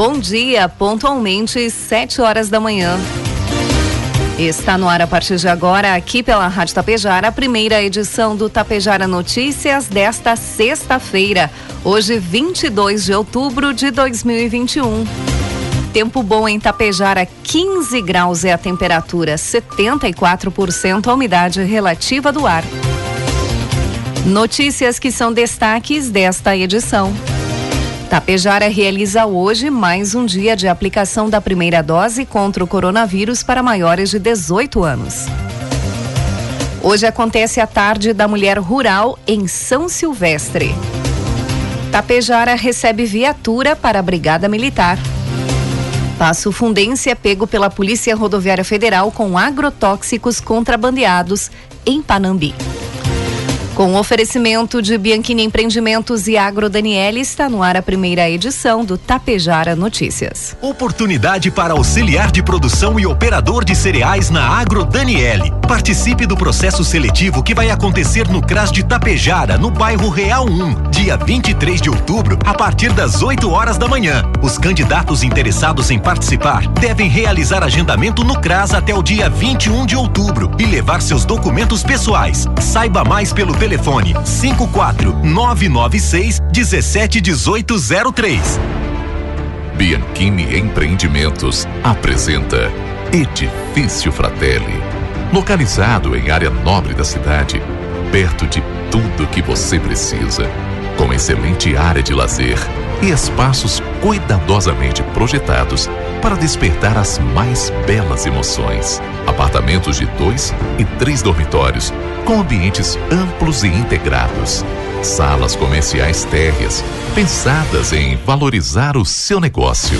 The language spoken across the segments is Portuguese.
Bom dia, pontualmente, 7 horas da manhã. Está no ar a partir de agora, aqui pela Rádio Tapejara, a primeira edição do Tapejara Notícias desta sexta-feira, hoje 22 de outubro de 2021. Tempo bom em Tapejara, 15 graus é a temperatura, 74% a umidade relativa do ar. Notícias que são destaques desta edição. Tapejara realiza hoje mais um dia de aplicação da primeira dose contra o coronavírus para maiores de 18 anos. Hoje acontece a tarde da mulher rural em São Silvestre. Tapejara recebe viatura para a Brigada Militar. Passo Fundense é pego pela Polícia Rodoviária Federal com agrotóxicos contrabandeados em Panambi. Com oferecimento de Bianchini Empreendimentos e Agro Daniele, está no ar a primeira edição do Tapejara Notícias. Oportunidade para auxiliar de produção e operador de cereais na Agro Daniele. Participe do processo seletivo que vai acontecer no CRAS de Tapejara, no bairro Real 1, dia 23 de outubro, a partir das 8 horas da manhã. Os candidatos interessados em participar devem realizar agendamento no CRAS até o dia 21 de outubro e levar seus documentos pessoais. Saiba mais pelo telefone telefone 54 996 171803. Bianchini Empreendimentos apresenta Edifício Fratelli. Localizado em área nobre da cidade, perto de tudo que você precisa, com excelente área de lazer e espaços cuidadosamente projetados para despertar as mais belas emoções. Apartamentos de dois e três dormitórios, com ambientes amplos e integrados. Salas comerciais térreas, pensadas em valorizar o seu negócio.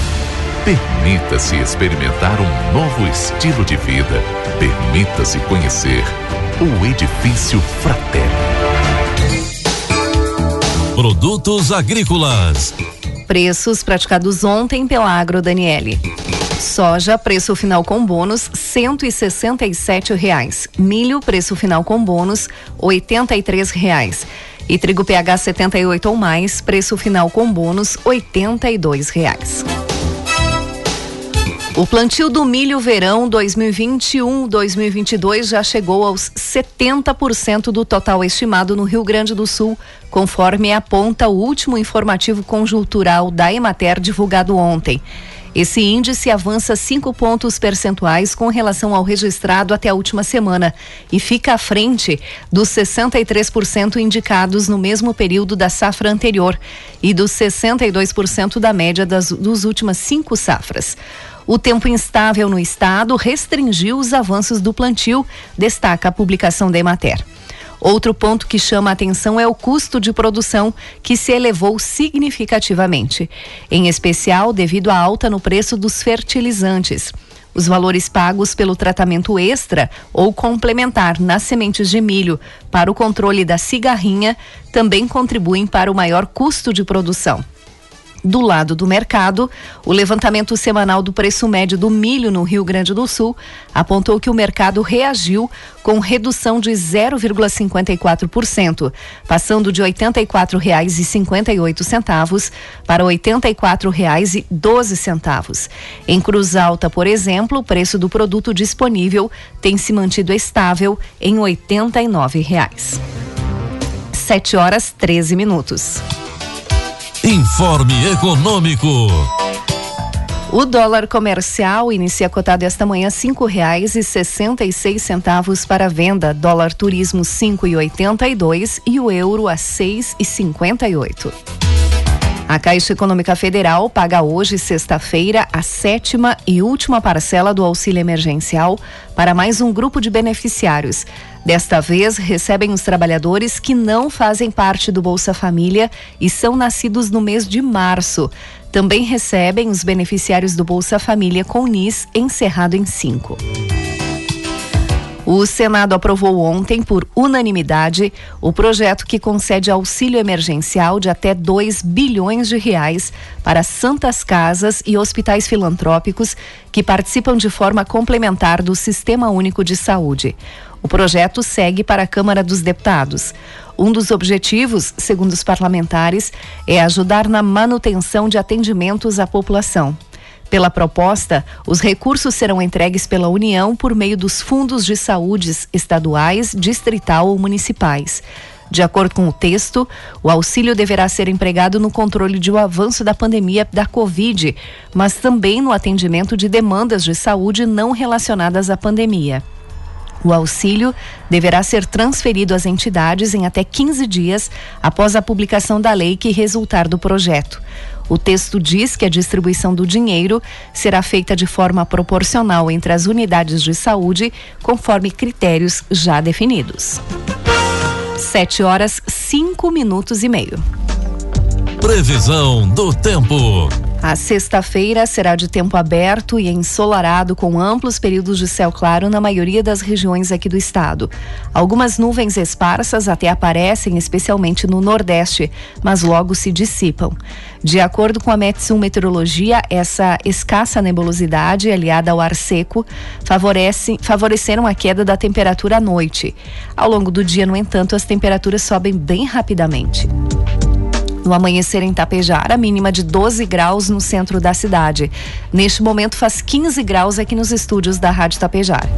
Permita-se experimentar um novo estilo de vida. Permita-se conhecer o Edifício Fraterno. Produtos agrícolas Preços praticados ontem pela Agro Daniele. Soja, preço final com bônus, 167 reais. Milho, preço final com bônus, 83 reais. E trigo PH 78 ou mais, preço final com bônus, 82 reais. O plantio do milho verão 2021-2022 já chegou aos 70% do total estimado no Rio Grande do Sul, conforme aponta o último informativo conjuntural da Emater divulgado ontem. Esse índice avança 5 pontos percentuais com relação ao registrado até a última semana e fica à frente dos 63% indicados no mesmo período da safra anterior e dos 62% da média das, dos últimas cinco safras. O tempo instável no estado restringiu os avanços do plantio, destaca a publicação da Emater. Outro ponto que chama a atenção é o custo de produção, que se elevou significativamente, em especial devido à alta no preço dos fertilizantes. Os valores pagos pelo tratamento extra ou complementar nas sementes de milho para o controle da cigarrinha também contribuem para o maior custo de produção. Do lado do mercado, o levantamento semanal do preço médio do milho no Rio Grande do Sul apontou que o mercado reagiu com redução de 0,54%, passando de R$ 84,58 para R$ 84,12. Em Cruz Alta, por exemplo, o preço do produto disponível tem se mantido estável em 89 reais. 7 horas 13 minutos. Informe Econômico. O dólar comercial inicia cotado esta manhã cinco reais e sessenta e seis centavos para venda, dólar turismo cinco e oitenta e dois e o euro a seis e cinquenta e oito. A Caixa Econômica Federal paga hoje, sexta-feira, a sétima e última parcela do auxílio emergencial para mais um grupo de beneficiários. Desta vez, recebem os trabalhadores que não fazem parte do Bolsa Família e são nascidos no mês de março. Também recebem os beneficiários do Bolsa Família com NIS encerrado em 5. O Senado aprovou ontem, por unanimidade, o projeto que concede auxílio emergencial de até 2 bilhões de reais para santas casas e hospitais filantrópicos que participam de forma complementar do Sistema Único de Saúde. O projeto segue para a Câmara dos Deputados. Um dos objetivos, segundo os parlamentares, é ajudar na manutenção de atendimentos à população. Pela proposta, os recursos serão entregues pela União por meio dos fundos de saúde estaduais, distrital ou municipais. De acordo com o texto, o auxílio deverá ser empregado no controle de um avanço da pandemia da Covid, mas também no atendimento de demandas de saúde não relacionadas à pandemia. O auxílio deverá ser transferido às entidades em até 15 dias após a publicação da lei que resultar do projeto. O texto diz que a distribuição do dinheiro será feita de forma proporcional entre as unidades de saúde, conforme critérios já definidos. 7 horas, 5 minutos e meio. Previsão do tempo. A sexta-feira será de tempo aberto e ensolarado, com amplos períodos de céu claro na maioria das regiões aqui do estado. Algumas nuvens esparsas até aparecem, especialmente no Nordeste, mas logo se dissipam. De acordo com a Metsun Meteorologia, essa escassa nebulosidade, aliada ao ar seco, favorece, favoreceram a queda da temperatura à noite. Ao longo do dia, no entanto, as temperaturas sobem bem rapidamente. No amanhecer em Tapejara, mínima de 12 graus no centro da cidade. Neste momento faz 15 graus aqui nos estúdios da Rádio Tapejara.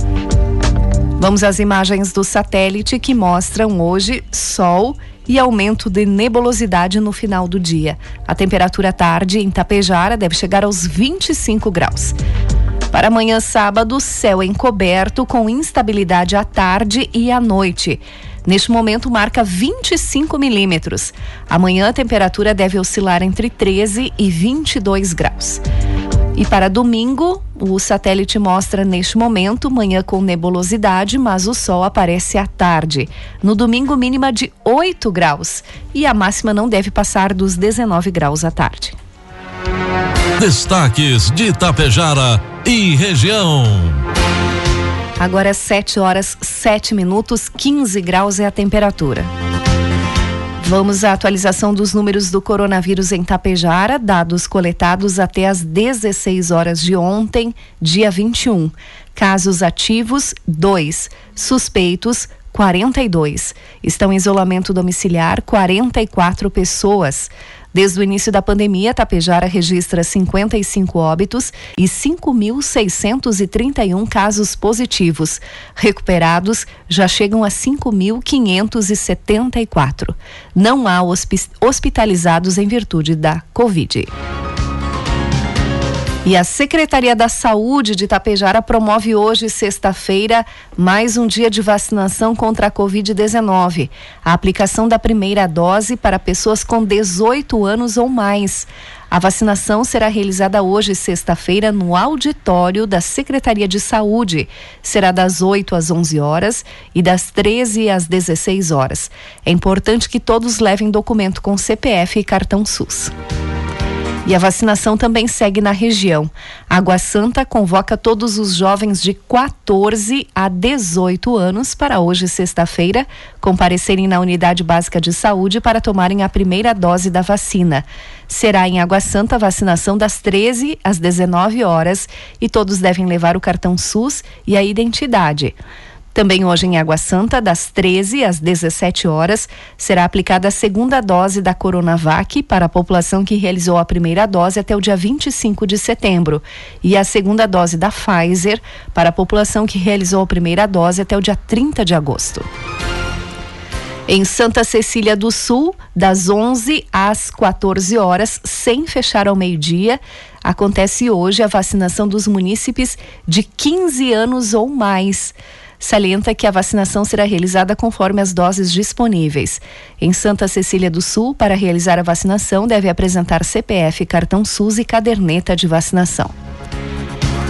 Vamos às imagens do satélite que mostram hoje sol e aumento de nebulosidade no final do dia. A temperatura à tarde em Tapejara deve chegar aos 25 graus. Para amanhã, sábado, céu encoberto com instabilidade à tarde e à noite. Neste momento, marca 25 milímetros. Amanhã, a temperatura deve oscilar entre 13 e 22 graus. E para domingo, o satélite mostra neste momento manhã com nebulosidade, mas o sol aparece à tarde. No domingo, mínima de 8 graus e a máxima não deve passar dos 19 graus à tarde. Destaques de Itapejara e região. Agora é 7 horas 7 minutos, 15 graus é a temperatura. Vamos à atualização dos números do coronavírus em Tapejara, dados coletados até as 16 horas de ontem, dia 21. Casos ativos, 2. Suspeitos, 42. Estão em isolamento domiciliar 44 pessoas. Desde o início da pandemia, Tapejara registra 55 óbitos e 5.631 casos positivos. Recuperados já chegam a 5.574. Não há hospitalizados em virtude da Covid. E a Secretaria da Saúde de Itapejara promove hoje, sexta-feira, mais um dia de vacinação contra a Covid-19. A aplicação da primeira dose para pessoas com 18 anos ou mais. A vacinação será realizada hoje, sexta-feira, no auditório da Secretaria de Saúde. Será das 8 às 11 horas e das 13 às 16 horas. É importante que todos levem documento com CPF e cartão SUS. E a vacinação também segue na região. Água Santa convoca todos os jovens de 14 a 18 anos para hoje, sexta-feira, comparecerem na unidade básica de saúde para tomarem a primeira dose da vacina. Será em Água Santa a vacinação das 13 às 19 horas e todos devem levar o cartão SUS e a identidade. Também hoje em Água Santa, das 13 às 17 horas, será aplicada a segunda dose da Coronavac para a população que realizou a primeira dose até o dia 25 de setembro e a segunda dose da Pfizer para a população que realizou a primeira dose até o dia 30 de agosto. Em Santa Cecília do Sul, das 11 às 14 horas, sem fechar ao meio-dia, acontece hoje a vacinação dos munícipes de 15 anos ou mais salienta que a vacinação será realizada conforme as doses disponíveis. Em Santa Cecília do Sul, para realizar a vacinação, deve apresentar CPF, cartão SUS e caderneta de vacinação.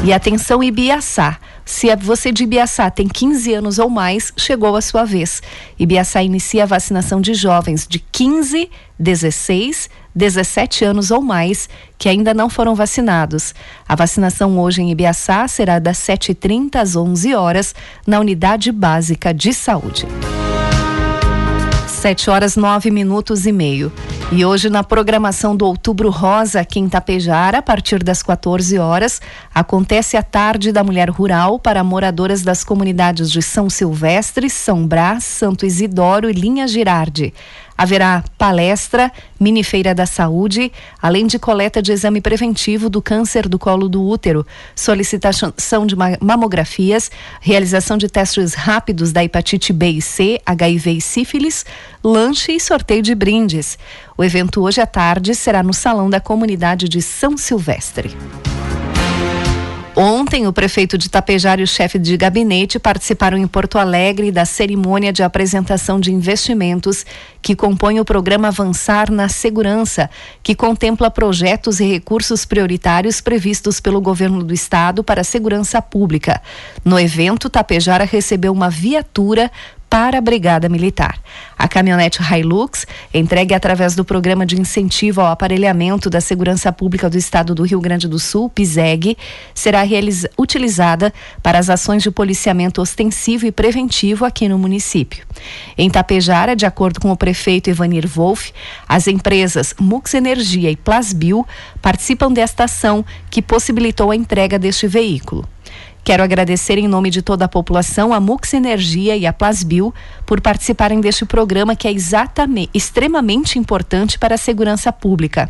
E atenção Ibiaçá. Se você de Ibiaçá tem 15 anos ou mais, chegou a sua vez. Ibiaçá inicia a vacinação de jovens de 15, 16, 17 anos ou mais que ainda não foram vacinados. A vacinação hoje em Ibiaçá será das 7h30 às 11 horas na Unidade Básica de Saúde. 7 horas 9 minutos e meio. E hoje, na programação do Outubro Rosa, aqui em a partir das 14 horas, acontece a Tarde da Mulher Rural para moradoras das comunidades de São Silvestre, São Brás, Santo Isidoro e Linha Girardi. Haverá palestra, mini feira da saúde, além de coleta de exame preventivo do câncer do colo do útero, solicitação de mamografias, realização de testes rápidos da hepatite B e C, HIV e sífilis, lanche e sorteio de brindes. O evento hoje à tarde será no Salão da Comunidade de São Silvestre. Ontem, o prefeito de Tapejar e o chefe de gabinete participaram em Porto Alegre da cerimônia de apresentação de investimentos que compõe o programa Avançar na Segurança, que contempla projetos e recursos prioritários previstos pelo governo do estado para a segurança pública. No evento, Tapejara recebeu uma viatura para a Brigada Militar. A caminhonete Hilux, entregue através do Programa de Incentivo ao Aparelhamento da Segurança Pública do Estado do Rio Grande do Sul, PISEG, será utilizada para as ações de policiamento ostensivo e preventivo aqui no município. Em Tapejara, de acordo com o prefeito Ivanir Wolff, as empresas Mux Energia e Plasbil participam desta ação que possibilitou a entrega deste veículo. Quero agradecer em nome de toda a população a Mux Energia e a Plasbil por participarem deste programa que é exatamente extremamente importante para a segurança pública.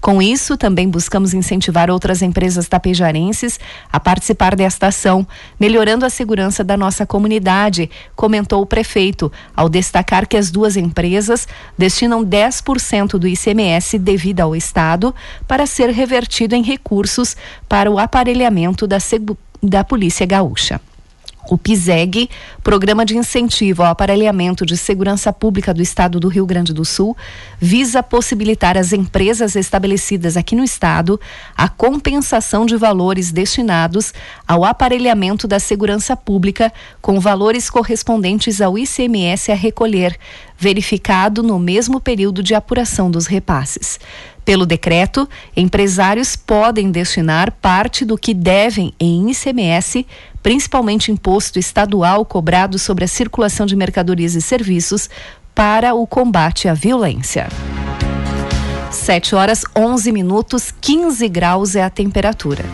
Com isso, também buscamos incentivar outras empresas tapejarenses a participar desta ação, melhorando a segurança da nossa comunidade, comentou o prefeito, ao destacar que as duas empresas destinam 10% do ICMS devido ao Estado para ser revertido em recursos para o aparelhamento da da Polícia Gaúcha. O PISEG, Programa de Incentivo ao Aparelhamento de Segurança Pública do Estado do Rio Grande do Sul, visa possibilitar às empresas estabelecidas aqui no Estado a compensação de valores destinados ao aparelhamento da segurança pública com valores correspondentes ao ICMS a recolher, verificado no mesmo período de apuração dos repasses. Pelo decreto, empresários podem destinar parte do que devem em ICMS, principalmente imposto estadual cobrado sobre a circulação de mercadorias e serviços, para o combate à violência. 7 horas 11 minutos, 15 graus é a temperatura.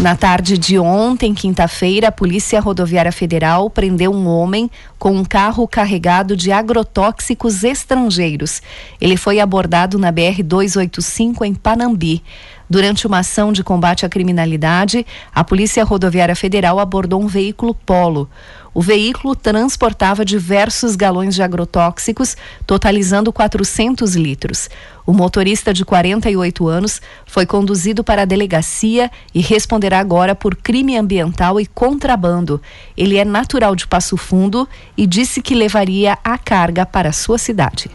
Na tarde de ontem, quinta-feira, a Polícia Rodoviária Federal prendeu um homem com um carro carregado de agrotóxicos estrangeiros. Ele foi abordado na BR 285 em Panambi. Durante uma ação de combate à criminalidade, a Polícia Rodoviária Federal abordou um veículo Polo. O veículo transportava diversos galões de agrotóxicos, totalizando 400 litros. O motorista de 48 anos foi conduzido para a delegacia e responderá agora por crime ambiental e contrabando. Ele é natural de Passo Fundo e disse que levaria a carga para sua cidade.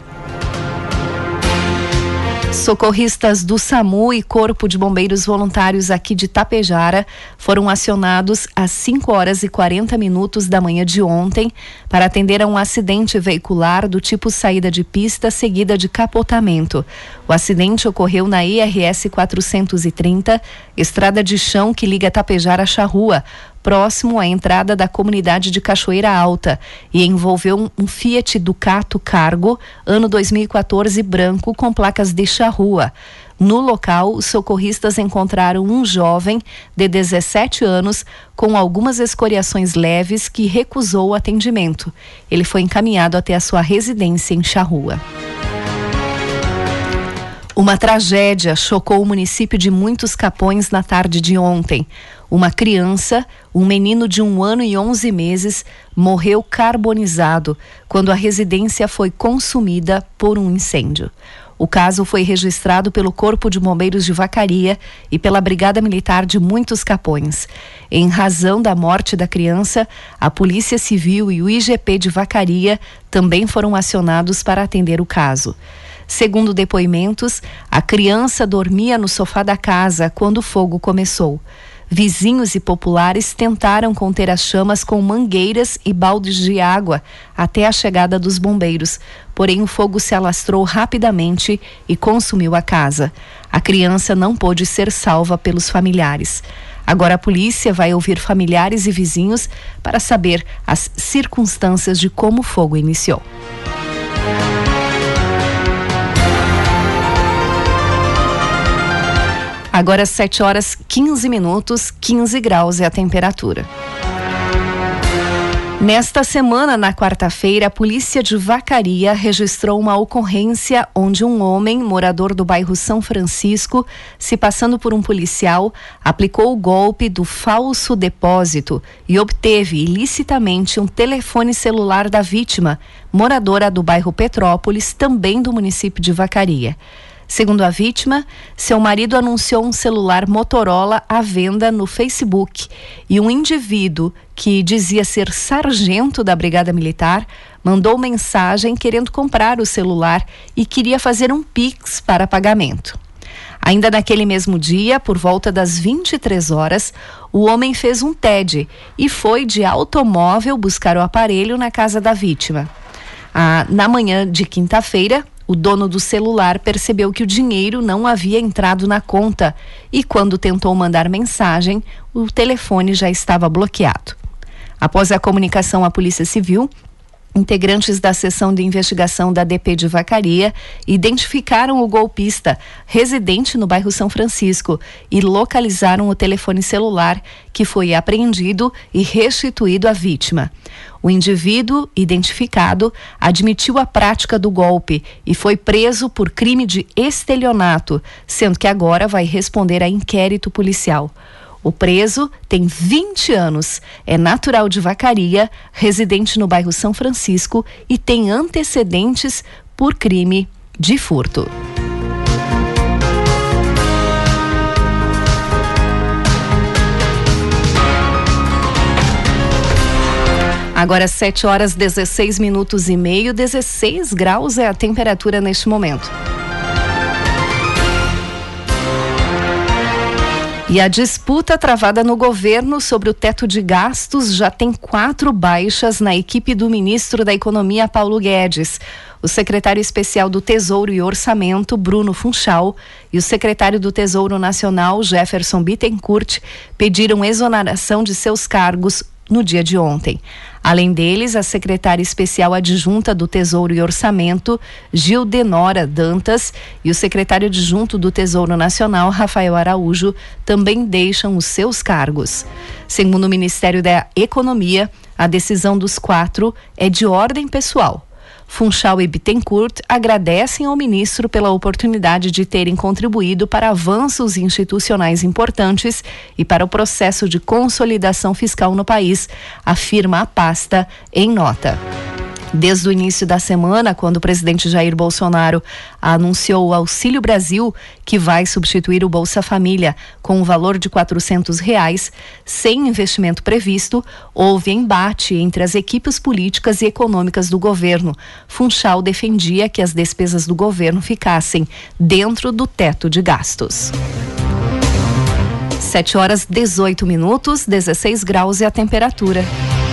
Socorristas do SAMU e Corpo de Bombeiros Voluntários aqui de Tapejara foram acionados às 5 horas e 40 minutos da manhã de ontem para atender a um acidente veicular do tipo saída de pista seguida de capotamento. O acidente ocorreu na IRS 430, estrada de chão que liga Tapejara a Charrua, próximo à entrada da comunidade de Cachoeira Alta e envolveu um Fiat Ducato Cargo, ano 2014, branco, com placas de charrua. No local, os socorristas encontraram um jovem de 17 anos com algumas escoriações leves que recusou o atendimento. Ele foi encaminhado até a sua residência em Charrua. Uma tragédia chocou o município de Muitos Capões na tarde de ontem. Uma criança, um menino de um ano e onze meses, morreu carbonizado quando a residência foi consumida por um incêndio. O caso foi registrado pelo Corpo de Bombeiros de Vacaria e pela Brigada Militar de Muitos Capões. Em razão da morte da criança, a Polícia Civil e o IGP de Vacaria também foram acionados para atender o caso. Segundo depoimentos, a criança dormia no sofá da casa quando o fogo começou. Vizinhos e populares tentaram conter as chamas com mangueiras e baldes de água até a chegada dos bombeiros, porém o fogo se alastrou rapidamente e consumiu a casa. A criança não pôde ser salva pelos familiares. Agora a polícia vai ouvir familiares e vizinhos para saber as circunstâncias de como o fogo iniciou. Agora 7 horas 15 minutos, 15 graus é a temperatura. Nesta semana, na quarta-feira, a polícia de Vacaria registrou uma ocorrência onde um homem, morador do bairro São Francisco, se passando por um policial, aplicou o golpe do falso depósito e obteve ilicitamente um telefone celular da vítima, moradora do bairro Petrópolis, também do município de Vacaria. Segundo a vítima, seu marido anunciou um celular Motorola à venda no Facebook e um indivíduo que dizia ser sargento da Brigada Militar mandou mensagem querendo comprar o celular e queria fazer um Pix para pagamento. Ainda naquele mesmo dia, por volta das 23 horas, o homem fez um TED e foi de automóvel buscar o aparelho na casa da vítima. Ah, na manhã de quinta-feira, o dono do celular percebeu que o dinheiro não havia entrado na conta e, quando tentou mandar mensagem, o telefone já estava bloqueado. Após a comunicação à Polícia Civil, Integrantes da seção de investigação da DP de Vacaria identificaram o golpista, residente no bairro São Francisco, e localizaram o telefone celular, que foi apreendido e restituído à vítima. O indivíduo, identificado, admitiu a prática do golpe e foi preso por crime de estelionato, sendo que agora vai responder a inquérito policial. O preso tem 20 anos, é natural de Vacaria, residente no bairro São Francisco e tem antecedentes por crime de furto. Agora 7 horas 16 minutos e meio, 16 graus é a temperatura neste momento. E a disputa travada no governo sobre o teto de gastos já tem quatro baixas na equipe do ministro da Economia, Paulo Guedes. O secretário especial do Tesouro e Orçamento, Bruno Funchal, e o secretário do Tesouro Nacional, Jefferson Bittencourt, pediram exoneração de seus cargos no dia de ontem. Além deles, a secretária especial adjunta do Tesouro e Orçamento, Gil Denora Dantas, e o secretário adjunto do Tesouro Nacional, Rafael Araújo, também deixam os seus cargos. Segundo o Ministério da Economia, a decisão dos quatro é de ordem pessoal. Funchal e Bittencourt agradecem ao ministro pela oportunidade de terem contribuído para avanços institucionais importantes e para o processo de consolidação fiscal no país, afirma a pasta em nota. Desde o início da semana, quando o presidente Jair Bolsonaro anunciou o Auxílio Brasil, que vai substituir o Bolsa Família com um valor de quatrocentos reais, sem investimento previsto, houve embate entre as equipes políticas e econômicas do governo. Funchal defendia que as despesas do governo ficassem dentro do teto de gastos. 7 horas 18 minutos, 16 graus é a temperatura.